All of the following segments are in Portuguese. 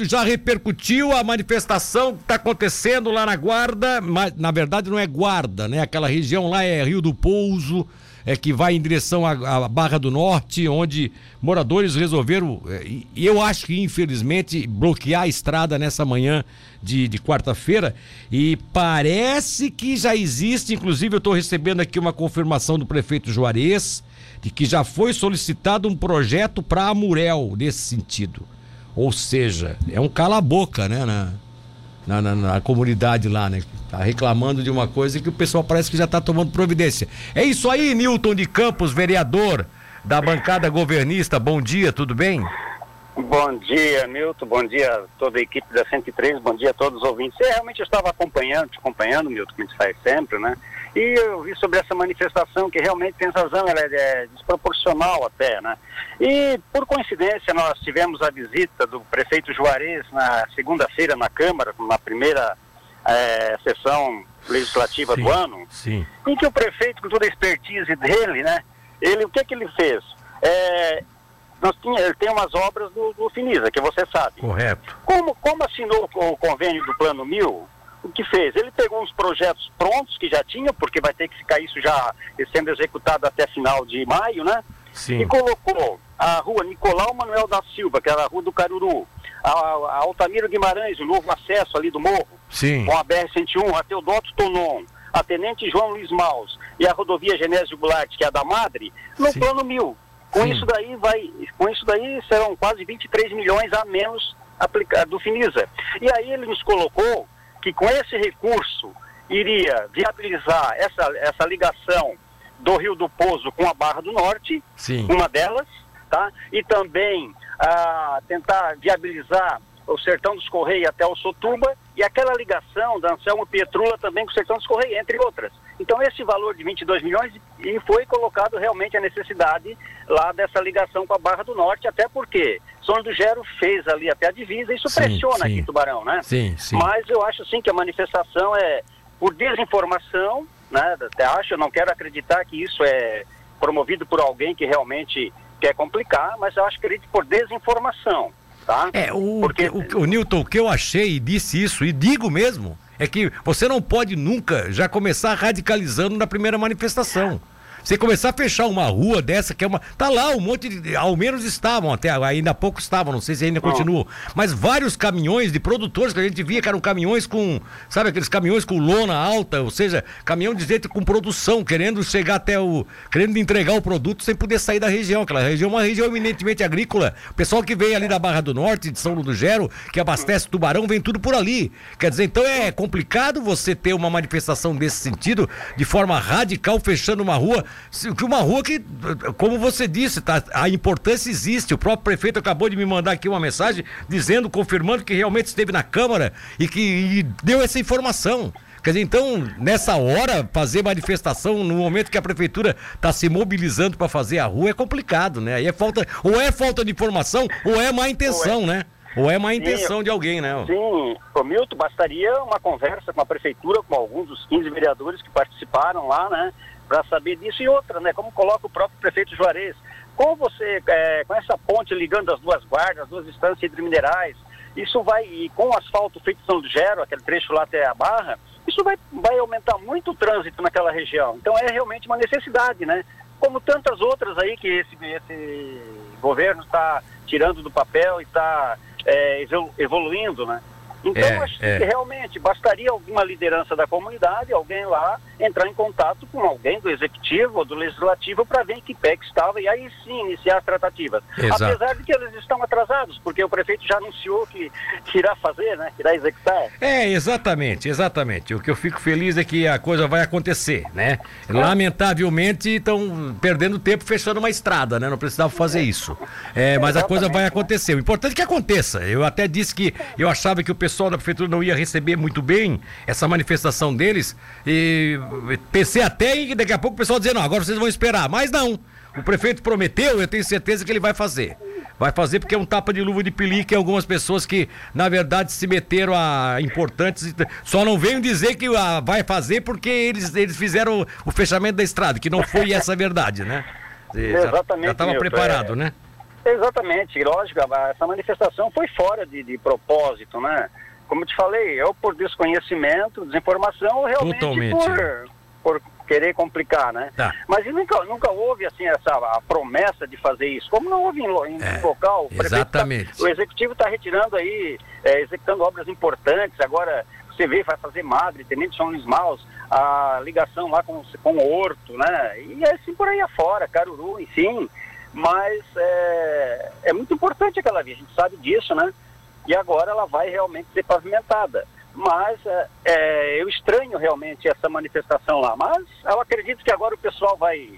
Já repercutiu a manifestação que está acontecendo lá na Guarda, mas na verdade não é Guarda, né? Aquela região lá é Rio do Pouso, é que vai em direção à, à Barra do Norte, onde moradores resolveram, é, eu acho que infelizmente, bloquear a estrada nessa manhã de, de quarta-feira. E parece que já existe, inclusive eu estou recebendo aqui uma confirmação do prefeito Juarez, de que já foi solicitado um projeto para Amurel nesse sentido. Ou seja, é um cala-boca, né? Na, na, na, na, comunidade lá, né? Tá reclamando de uma coisa que o pessoal parece que já está tomando providência. É isso aí, Newton de Campos, vereador da bancada governista. Bom dia, tudo bem? Bom dia, Milton. Bom dia a toda a equipe da 103. Bom dia a todos os ouvintes. Eu realmente eu estava acompanhando, te acompanhando, Milton, como a gente faz sempre, né? E eu vi sobre essa manifestação que realmente tem razão, ela é desproporcional até, né? E por coincidência nós tivemos a visita do prefeito Juarez na segunda-feira na Câmara, na primeira é, sessão legislativa sim, do ano, sim. em que o prefeito, com toda a expertise dele, né? Ele, o que que ele fez? É, nós tinha, ele tem umas obras do, do Finisa, que você sabe. Correto. Como, como assinou o convênio do Plano Mil, o que fez? Ele pegou uns projetos prontos que já tinha, porque vai ter que ficar isso já sendo executado até final de maio, né? Sim. E colocou a rua Nicolau Manuel da Silva, que era a rua do Caruru, a, a Altamiro Guimarães, o novo acesso ali do morro, Sim. com a BR-101, a Teodoto Tonon, a Tenente João Luiz Maus e a rodovia Genésio Goulart, que é a da Madre, no Sim. plano mil. Com Sim. isso daí vai, com isso daí serão quase 23 milhões a menos aplicado do Finisa. E aí ele nos colocou que com esse recurso iria viabilizar essa, essa ligação do Rio do Pouso com a Barra do Norte, Sim. uma delas, tá? E também ah, tentar viabilizar o Sertão dos Correios até o Sotuba e aquela ligação da Anselmo Pietrula também com o Sertão dos Correios, entre outras. Então esse valor de 22 milhões e foi colocado realmente a necessidade lá dessa ligação com a Barra do Norte, até porque São do Gero fez ali até a divisa, isso Sim, pressiona sim. aqui Tubarão, né? Sim, sim. Mas eu acho sim que a manifestação é por desinformação, né? Até acho, eu não quero acreditar que isso é promovido por alguém que realmente quer complicar, mas eu acho que ele é por desinformação, tá? É, o, Porque- o, o Newton, o que eu achei e disse isso, e digo mesmo, é que você não pode nunca já começar radicalizando na primeira manifestação. Você começar a fechar uma rua dessa, que é uma. Tá lá, um monte de. Ao menos estavam, até ainda há pouco estavam, não sei se ainda continuam. Mas vários caminhões de produtores que a gente via que eram caminhões com. Sabe aqueles caminhões com lona alta, ou seja, caminhão de gente com produção, querendo chegar até o. querendo entregar o produto sem poder sair da região. Aquela região é uma região eminentemente agrícola. O pessoal que vem ali da Barra do Norte, de São do Gero, que abastece Tubarão, vem tudo por ali. Quer dizer, então é complicado você ter uma manifestação desse sentido, de forma radical, fechando uma rua, que uma rua que, como você disse, tá, a importância existe. O próprio prefeito acabou de me mandar aqui uma mensagem dizendo, confirmando que realmente esteve na Câmara e que e deu essa informação. Quer dizer, então, nessa hora, fazer manifestação no momento que a prefeitura está se mobilizando para fazer a rua é complicado, né? Aí é falta, ou é falta de informação, ou é má intenção, né? Ou é má intenção de alguém, né? Sim, ô Milton, bastaria uma conversa com a prefeitura, com alguns dos 15 vereadores que participaram lá, né, para saber disso e outra, né, como coloca o próprio prefeito Juarez. Com você, é, com essa ponte ligando as duas guardas, as duas instâncias hidrominerais, isso vai, e com o asfalto feito em São do Gero, aquele trecho lá até a Barra, isso vai, vai aumentar muito o trânsito naquela região. Então é realmente uma necessidade, né? Como tantas outras aí que esse, esse governo está tirando do papel e está é, evolu- evoluindo, né? Então, É, acho é. que realmente bastaria alguma liderança da comunidade, alguém lá, entrar em contato com alguém do executivo ou do legislativo para ver em que pé que estava e aí sim iniciar as tratativas. Exato. Apesar de que eles estão atrasados, porque o prefeito já anunciou que, que irá fazer, né? Que irá executar. É, exatamente, exatamente. O que eu fico feliz é que a coisa vai acontecer, né? Lamentavelmente estão perdendo tempo fechando uma estrada, né? Não precisava fazer isso. É, mas a coisa vai acontecer. O importante é que aconteça. Eu até disse que eu achava que o pessoal da prefeitura não ia receber muito bem essa manifestação deles. E pensei até em daqui a pouco o pessoal dizer, não, agora vocês vão esperar. Mas não. O prefeito prometeu, eu tenho certeza que ele vai fazer. Vai fazer porque é um tapa de luva de pelique em algumas pessoas que, na verdade, se meteram a importantes. Só não venham dizer que ah, vai fazer porque eles, eles fizeram o, o fechamento da estrada, que não foi essa a verdade, né? Exatamente, Já estava preparado, é. né? Exatamente, lógico, essa manifestação foi fora de, de propósito, né? Como eu te falei, eu por desconhecimento, desinformação, ou realmente Totalmente. por, por querer complicar, né? Tá. Mas nunca, nunca houve assim essa a promessa de fazer isso. Como não houve em, em É, local, o tá- exatamente. o executivo está retirando aí, é, executando obras importantes. Agora você vê, vai fazer Madre, Tenente São Luís Maus, a ligação lá com, com o Horto, né? E assim por aí afora, Caruru, enfim. Mas é, é muito importante aquela via, a gente sabe disso, né? E agora ela vai realmente ser pavimentada. Mas é, é, eu estranho realmente essa manifestação lá. Mas eu acredito que agora o pessoal vai,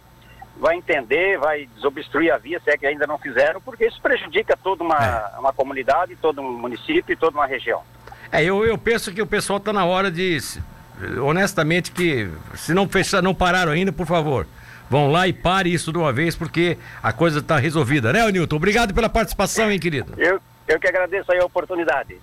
vai entender, vai desobstruir a via, se é que ainda não fizeram, porque isso prejudica toda uma, É. uma comunidade, todo um município e toda uma região. É, eu, eu penso que o pessoal tá na hora de. Honestamente, que se não fechar, não pararam ainda, por favor. Vão lá e pare isso de uma vez, porque a coisa está resolvida, né, Nilton? Obrigado pela participação, hein, querido? Eu, eu que agradeço aí a oportunidade.